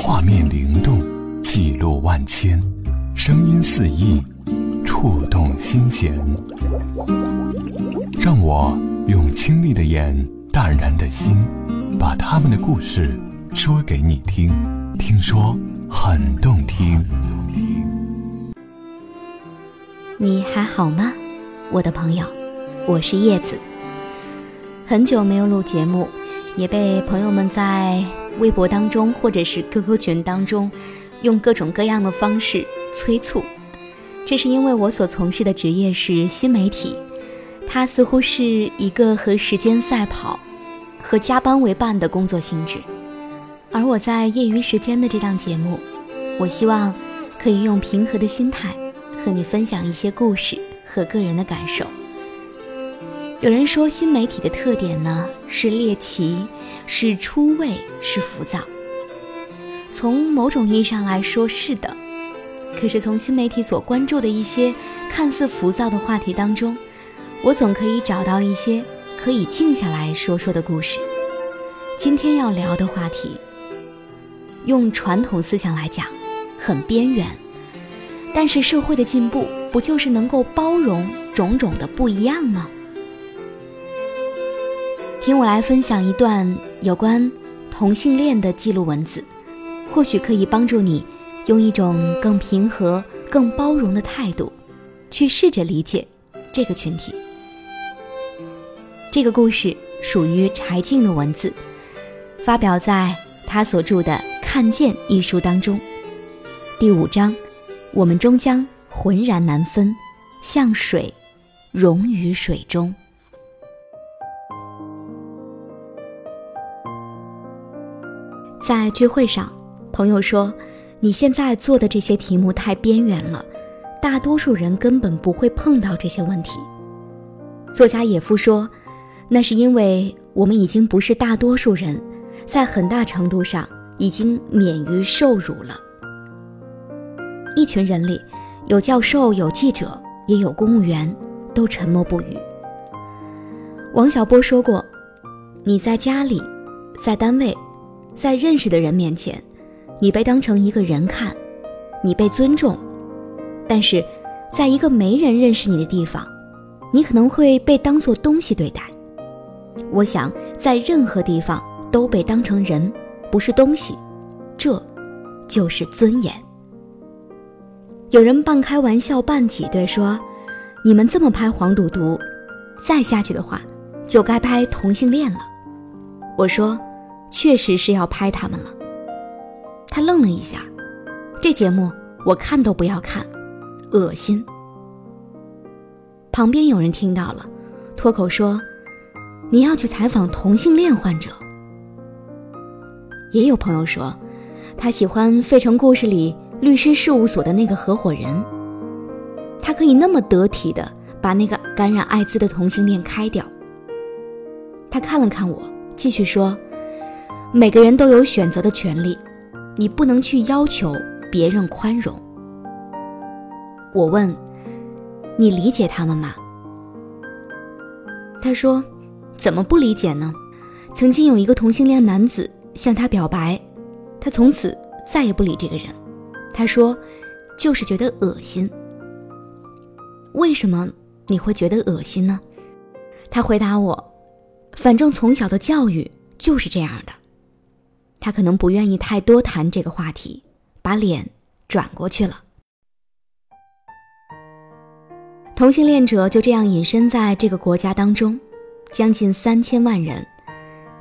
画面灵动，记录万千，声音四溢，触动心弦。让我用清丽的眼、淡然的心，把他们的故事说给你听。听说很动听。你还好吗，我的朋友？我是叶子。很久没有录节目，也被朋友们在微博当中或者是 QQ 群当中，用各种各样的方式催促。这是因为我所从事的职业是新媒体，它似乎是一个和时间赛跑、和加班为伴的工作性质。而我在业余时间的这档节目，我希望可以用平和的心态和你分享一些故事和个人的感受。有人说，新媒体的特点呢是猎奇，是出位，是浮躁。从某种意义上来说，是的。可是从新媒体所关注的一些看似浮躁的话题当中，我总可以找到一些可以静下来说说的故事。今天要聊的话题，用传统思想来讲，很边缘。但是社会的进步，不就是能够包容种种的不一样吗？听我来分享一段有关同性恋的记录文字，或许可以帮助你用一种更平和、更包容的态度，去试着理解这个群体。这个故事属于柴静的文字，发表在他所著的《看见》一书当中。第五章，我们终将浑然难分，像水溶于水中。在聚会上，朋友说：“你现在做的这些题目太边缘了，大多数人根本不会碰到这些问题。”作家野夫说：“那是因为我们已经不是大多数人，在很大程度上已经免于受辱了。”一群人里，有教授，有记者，也有公务员，都沉默不语。王小波说过：“你在家里，在单位。”在认识的人面前，你被当成一个人看，你被尊重；但是，在一个没人认识你的地方，你可能会被当作东西对待。我想，在任何地方都被当成人，不是东西，这，就是尊严。有人半开玩笑半挤兑说：“你们这么拍黄赌毒，再下去的话，就该拍同性恋了。”我说。确实是要拍他们了。他愣了一下，这节目我看都不要看，恶心。旁边有人听到了，脱口说：“你要去采访同性恋患者。”也有朋友说，他喜欢《费城故事》里律师事务所的那个合伙人，他可以那么得体的把那个感染艾滋的同性恋开掉。他看了看我，继续说。每个人都有选择的权利，你不能去要求别人宽容。我问：“你理解他们吗？”他说：“怎么不理解呢？曾经有一个同性恋男子向他表白，他从此再也不理这个人。他说，就是觉得恶心。为什么你会觉得恶心呢？”他回答我：“反正从小的教育就是这样的。”他可能不愿意太多谈这个话题，把脸转过去了。同性恋者就这样隐身在这个国家当中，将近三千万人。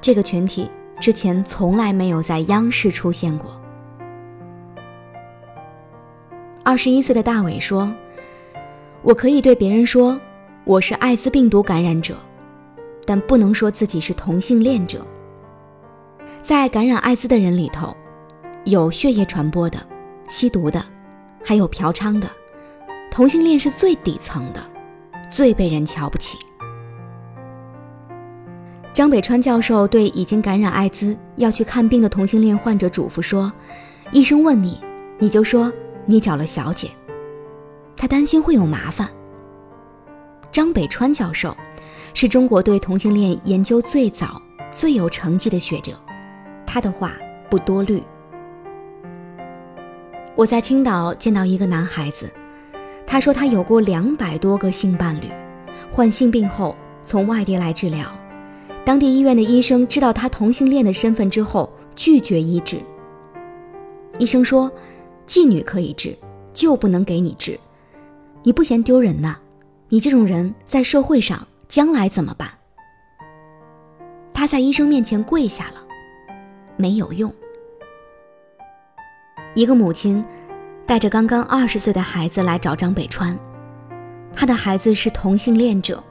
这个群体之前从来没有在央视出现过。二十一岁的大伟说：“我可以对别人说我是艾滋病毒感染者，但不能说自己是同性恋者。”在感染艾滋的人里头，有血液传播的、吸毒的，还有嫖娼的。同性恋是最底层的，最被人瞧不起。张北川教授对已经感染艾滋要去看病的同性恋患者嘱咐说：“医生问你，你就说你找了小姐。”他担心会有麻烦。张北川教授是中国对同性恋研究最早、最有成绩的学者。他的话不多虑，我在青岛见到一个男孩子，他说他有过两百多个性伴侣，患性病后从外地来治疗，当地医院的医生知道他同性恋的身份之后拒绝医治。医生说，妓女可以治，就不能给你治，你不嫌丢人呐？你这种人在社会上将来怎么办？他在医生面前跪下了，没有用。一个母亲带着刚刚二十岁的孩子来找张北川，他的孩子是同性恋者。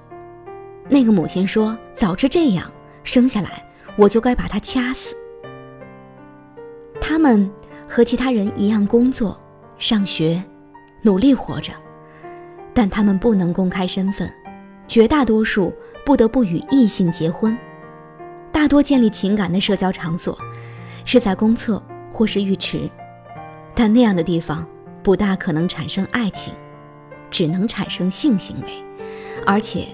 那个母亲说：“早知这样，生下来我就该把他掐死。”他们和其他人一样工作、上学，努力活着，但他们不能公开身份，绝大多数不得不与异性结婚。大多建立情感的社交场所，是在公厕或是浴池，但那样的地方不大可能产生爱情，只能产生性行为，而且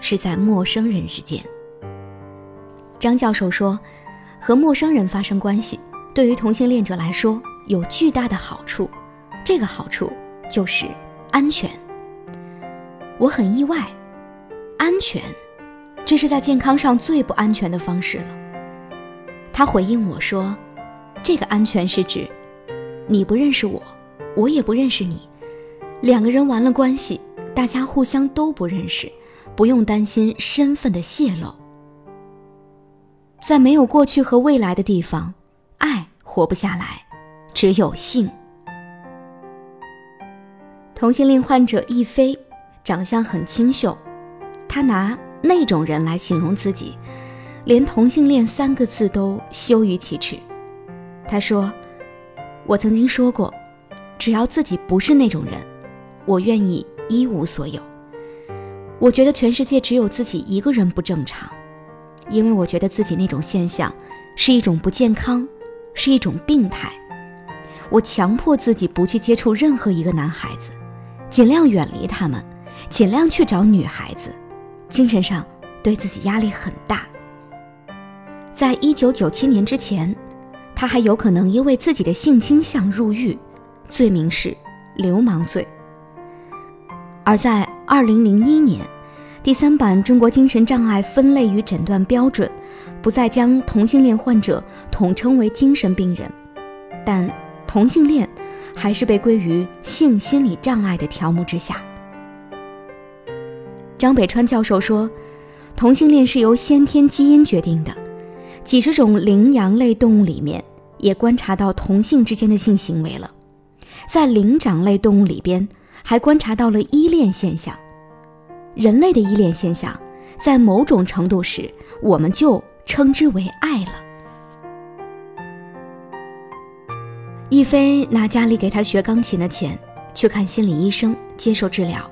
是在陌生人之间。张教授说，和陌生人发生关系，对于同性恋者来说有巨大的好处，这个好处就是安全。我很意外，安全。这是在健康上最不安全的方式了。他回应我说：“这个安全是指，你不认识我，我也不认识你，两个人完了关系，大家互相都不认识，不用担心身份的泄露。在没有过去和未来的地方，爱活不下来，只有性。”同性恋患者亦飞，长相很清秀，他拿。那种人来形容自己，连同性恋三个字都羞于启齿。他说：“我曾经说过，只要自己不是那种人，我愿意一无所有。我觉得全世界只有自己一个人不正常，因为我觉得自己那种现象是一种不健康，是一种病态。我强迫自己不去接触任何一个男孩子，尽量远离他们，尽量去找女孩子。”精神上对自己压力很大。在一九九七年之前，他还有可能因为自己的性倾向入狱，罪名是流氓罪。而在二零零一年，第三版中国精神障碍分类与诊断标准不再将同性恋患者统称为精神病人，但同性恋还是被归于性心理障碍的条目之下。张北川教授说，同性恋是由先天基因决定的。几十种羚羊类动物里面也观察到同性之间的性行为了，在灵长类动物里边还观察到了依恋现象。人类的依恋现象，在某种程度时，我们就称之为爱了。一菲拿家里给他学钢琴的钱去看心理医生，接受治疗。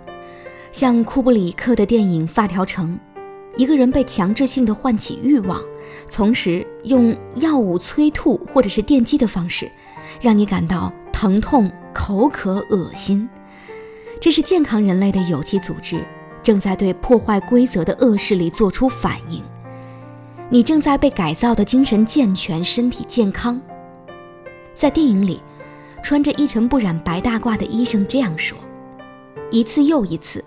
像库布里克的电影《发条城》，一个人被强制性的唤起欲望，同时用药物催吐或者是电击的方式，让你感到疼痛、口渴、恶心。这是健康人类的有机组织正在对破坏规则的恶势力做出反应。你正在被改造的精神健全，身体健康。在电影里，穿着一尘不染白大褂的医生这样说，一次又一次。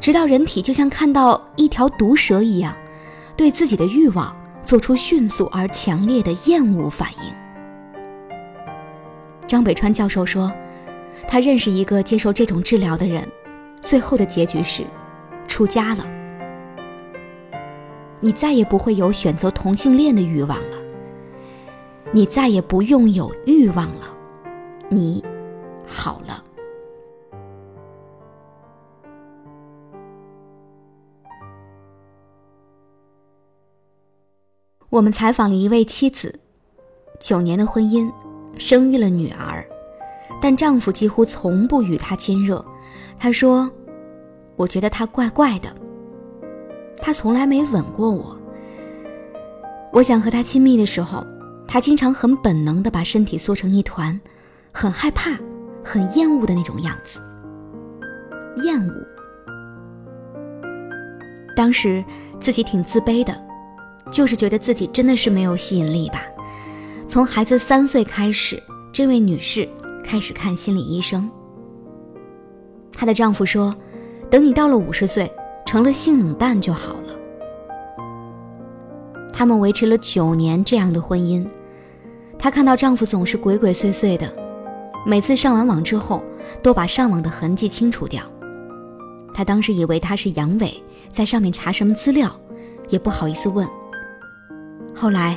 直到人体就像看到一条毒蛇一样，对自己的欲望做出迅速而强烈的厌恶反应。张北川教授说，他认识一个接受这种治疗的人，最后的结局是出家了。你再也不会有选择同性恋的欲望了，你再也不用有欲望了，你好了。我们采访了一位妻子，九年的婚姻，生育了女儿，但丈夫几乎从不与她亲热。她说：“我觉得他怪怪的，他从来没吻过我。我想和他亲密的时候，他经常很本能的把身体缩成一团，很害怕、很厌恶的那种样子。厌恶。当时自己挺自卑的。”就是觉得自己真的是没有吸引力吧。从孩子三岁开始，这位女士开始看心理医生。她的丈夫说：“等你到了五十岁，成了性冷淡就好了。”他们维持了九年这样的婚姻。她看到丈夫总是鬼鬼祟祟的，每次上完网之后都把上网的痕迹清除掉。她当时以为他是阳痿，在上面查什么资料，也不好意思问。后来，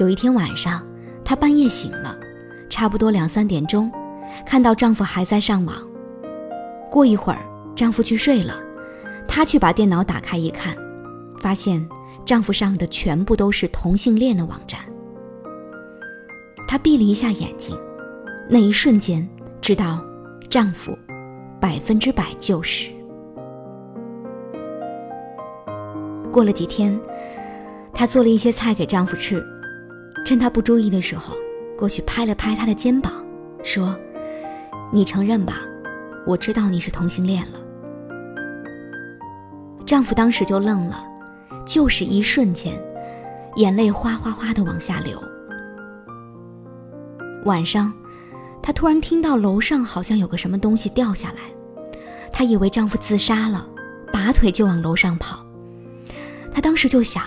有一天晚上，她半夜醒了，差不多两三点钟，看到丈夫还在上网。过一会儿，丈夫去睡了，她去把电脑打开一看，发现丈夫上的全部都是同性恋的网站。她闭了一下眼睛，那一瞬间知道，丈夫百分之百就是。过了几天，她做了一些菜给丈夫吃，趁他不注意的时候，过去拍了拍他的肩膀，说：“你承认吧，我知道你是同性恋了。”丈夫当时就愣了，就是一瞬间，眼泪哗哗哗的往下流。晚上，她突然听到楼上好像有个什么东西掉下来，她以为丈夫自杀了，拔腿就往楼上跑。她当时就想，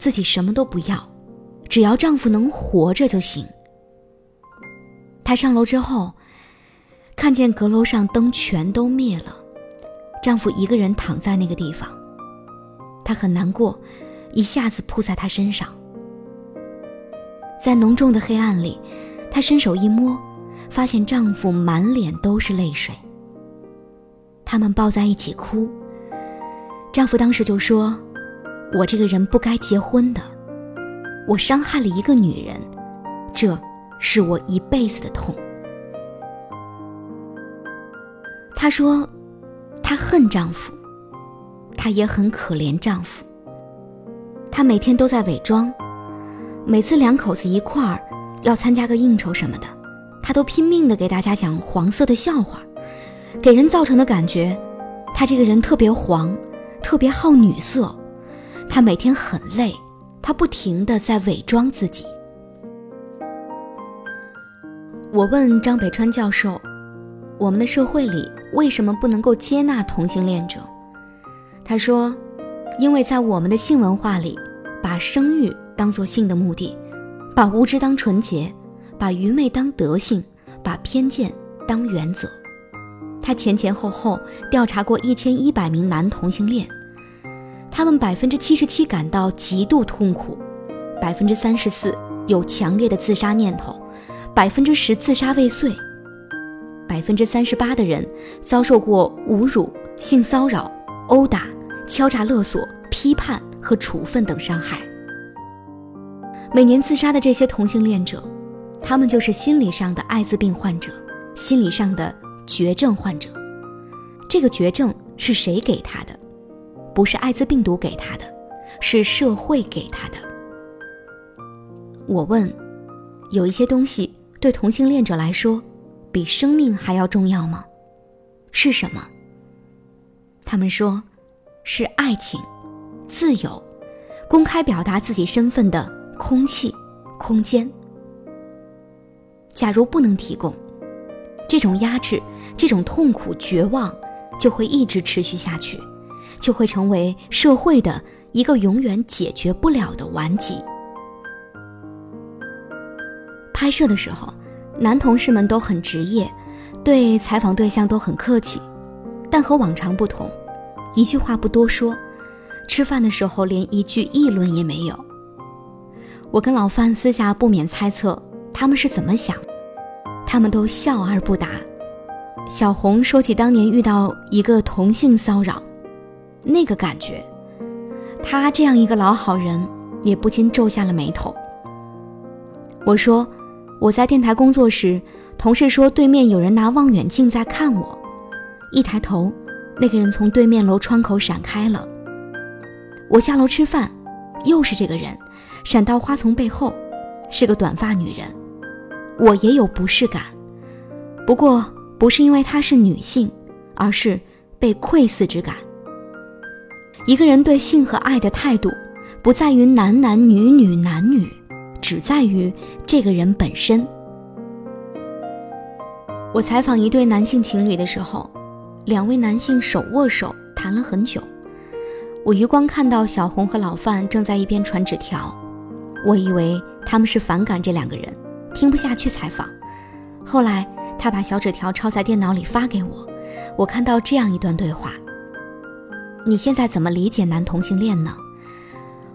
自己什么都不要，只要丈夫能活着就行。她上楼之后，看见阁楼上灯全都灭了，丈夫一个人躺在那个地方，她很难过，一下子扑在他身上，在浓重的黑暗里。她伸手一摸，发现丈夫满脸都是泪水。他们抱在一起哭。丈夫当时就说：“我这个人不该结婚的，我伤害了一个女人，这是我一辈子的痛。”她说：“她恨丈夫，她也很可怜丈夫。她每天都在伪装，每次两口子一块儿。”要参加个应酬什么的，她都拼命的给大家讲黄色的笑话，给人造成的感觉，她这个人特别黄，特别好女色。他每天很累，他不停的在伪装自己。我问张北川教授，我们的社会里为什么不能够接纳同性恋者？他说，因为在我们的性文化里，把生育当做性的目的。把无知当纯洁，把愚昧当德性，把偏见当原则。他前前后后调查过一千一百名男同性恋，他们百分之七十七感到极度痛苦，百分之三十四有强烈的自杀念头，百分之十自杀未遂，百分之三十八的人遭受过侮辱、性骚扰、殴打、敲诈勒索、批判和处分等伤害。每年自杀的这些同性恋者，他们就是心理上的艾滋病患者，心理上的绝症患者。这个绝症是谁给他的？不是艾滋病毒给他的，是社会给他的。我问：有一些东西对同性恋者来说，比生命还要重要吗？是什么？他们说，是爱情、自由、公开表达自己身份的。空气，空间。假如不能提供，这种压制、这种痛苦、绝望，就会一直持续下去，就会成为社会的一个永远解决不了的顽疾。拍摄的时候，男同事们都很职业，对采访对象都很客气，但和往常不同，一句话不多说，吃饭的时候连一句议论也没有。我跟老范私下不免猜测他们是怎么想，他们都笑而不答。小红说起当年遇到一个同性骚扰，那个感觉，他这样一个老好人也不禁皱下了眉头。我说我在电台工作时，同事说对面有人拿望远镜在看我，一抬头，那个人从对面楼窗口闪开了。我下楼吃饭，又是这个人。闪到花丛背后，是个短发女人。我也有不适感，不过不是因为她是女性，而是被窥视之感。一个人对性和爱的态度，不在于男男女女男女，只在于这个人本身。我采访一对男性情侣的时候，两位男性手握手谈了很久。我余光看到小红和老范正在一边传纸条，我以为他们是反感这两个人，听不下去采访。后来他把小纸条抄在电脑里发给我，我看到这样一段对话：你现在怎么理解男同性恋呢？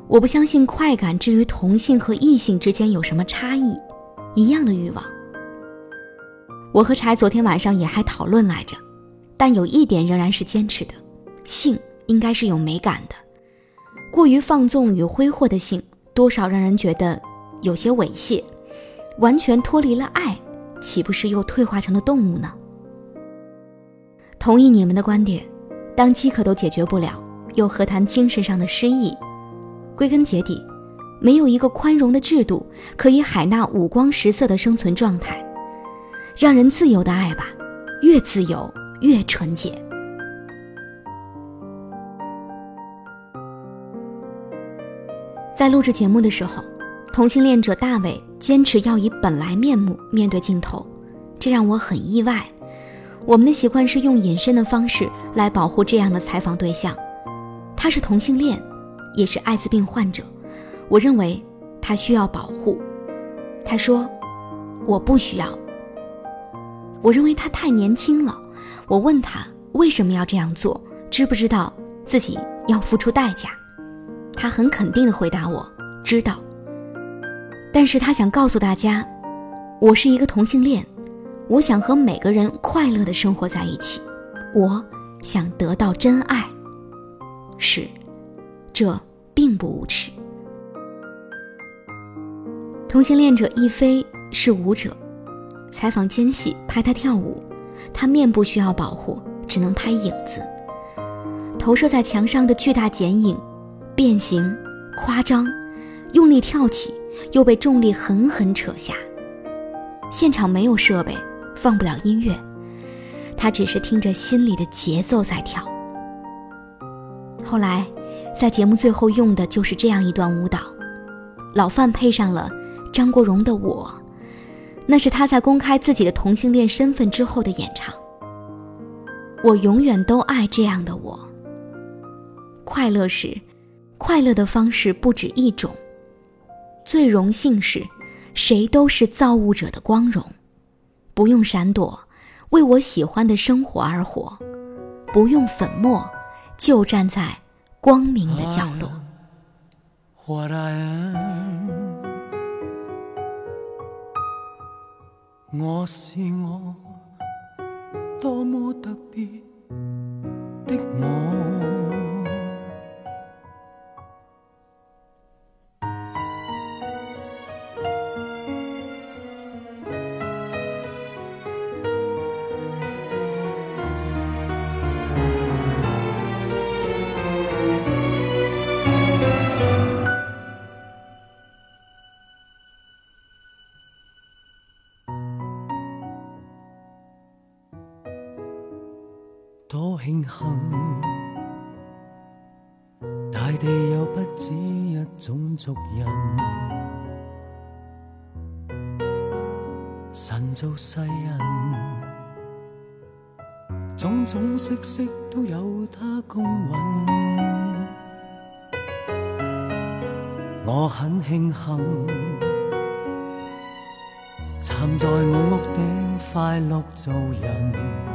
我不相信快感至于同性和异性之间有什么差异，一样的欲望。我和柴昨天晚上也还讨论来着，但有一点仍然是坚持的：性应该是有美感的。过于放纵与挥霍的性，多少让人觉得有些猥亵。完全脱离了爱，岂不是又退化成了动物呢？同意你们的观点，当饥渴都解决不了，又何谈精神上的失意？归根结底，没有一个宽容的制度可以海纳五光十色的生存状态。让人自由的爱吧，越自由越纯洁。在录制节目的时候，同性恋者大伟坚持要以本来面目面对镜头，这让我很意外。我们的习惯是用隐身的方式来保护这样的采访对象。他是同性恋，也是艾滋病患者，我认为他需要保护。他说：“我不需要。”我认为他太年轻了。我问他为什么要这样做，知不知道自己要付出代价？他很肯定地回答我：“知道。”但是他想告诉大家，我是一个同性恋，我想和每个人快乐的生活在一起，我想得到真爱。是，这并不无耻。同性恋者亦非是舞者。采访间隙拍他跳舞，他面部需要保护，只能拍影子。投射在墙上的巨大剪影，变形、夸张，用力跳起，又被重力狠狠扯下。现场没有设备，放不了音乐，他只是听着心里的节奏在跳。后来，在节目最后用的就是这样一段舞蹈，老范配上了张国荣的《我》。那是他在公开自己的同性恋身份之后的演唱。我永远都爱这样的我。快乐时，快乐的方式不止一种。最荣幸是，谁都是造物者的光荣，不用闪躲，为我喜欢的生活而活，不用粉末，就站在光明的角落。我是我，多么特别的我。多庆幸，大地有不止一种族人。神造世人，种种色色都有他公允。我很庆幸，站在我屋顶快乐做人。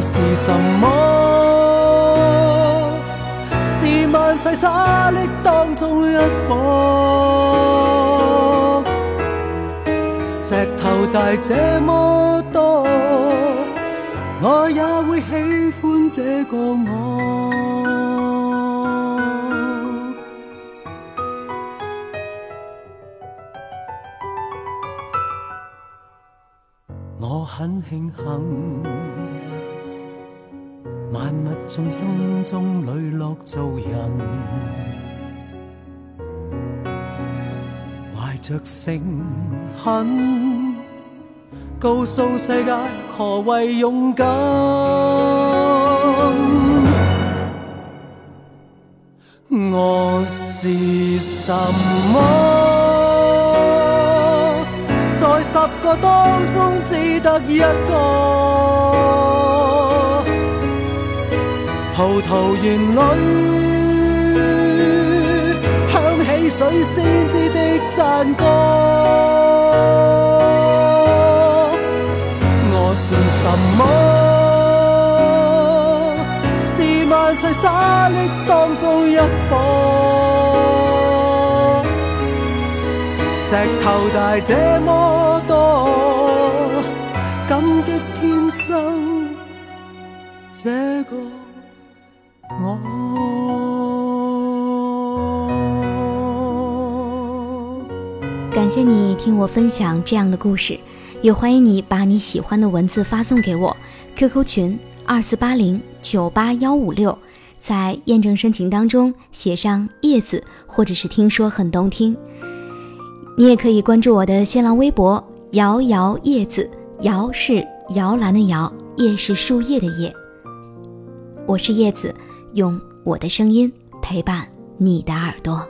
是什么？是万世沙砾当中一颗石头，大这么多，我也会喜欢这个我。我很庆幸。万物众生中磊落做人，怀着诚恳，告诉世界何谓勇敢。我是什么？在十个当中只得一个。葡萄园里响起水仙子的赞歌。我是什么？是万世沙砾当中一颗。石头大这么我。感谢你听我分享这样的故事，也欢迎你把你喜欢的文字发送给我，QQ 群二四八零九八幺五六，在验证申请当中写上叶子或者是听说很动听。你也可以关注我的新浪微博“摇摇叶子”，摇是摇篮的摇，叶是树叶的叶。我是叶子，用我的声音陪伴你的耳朵。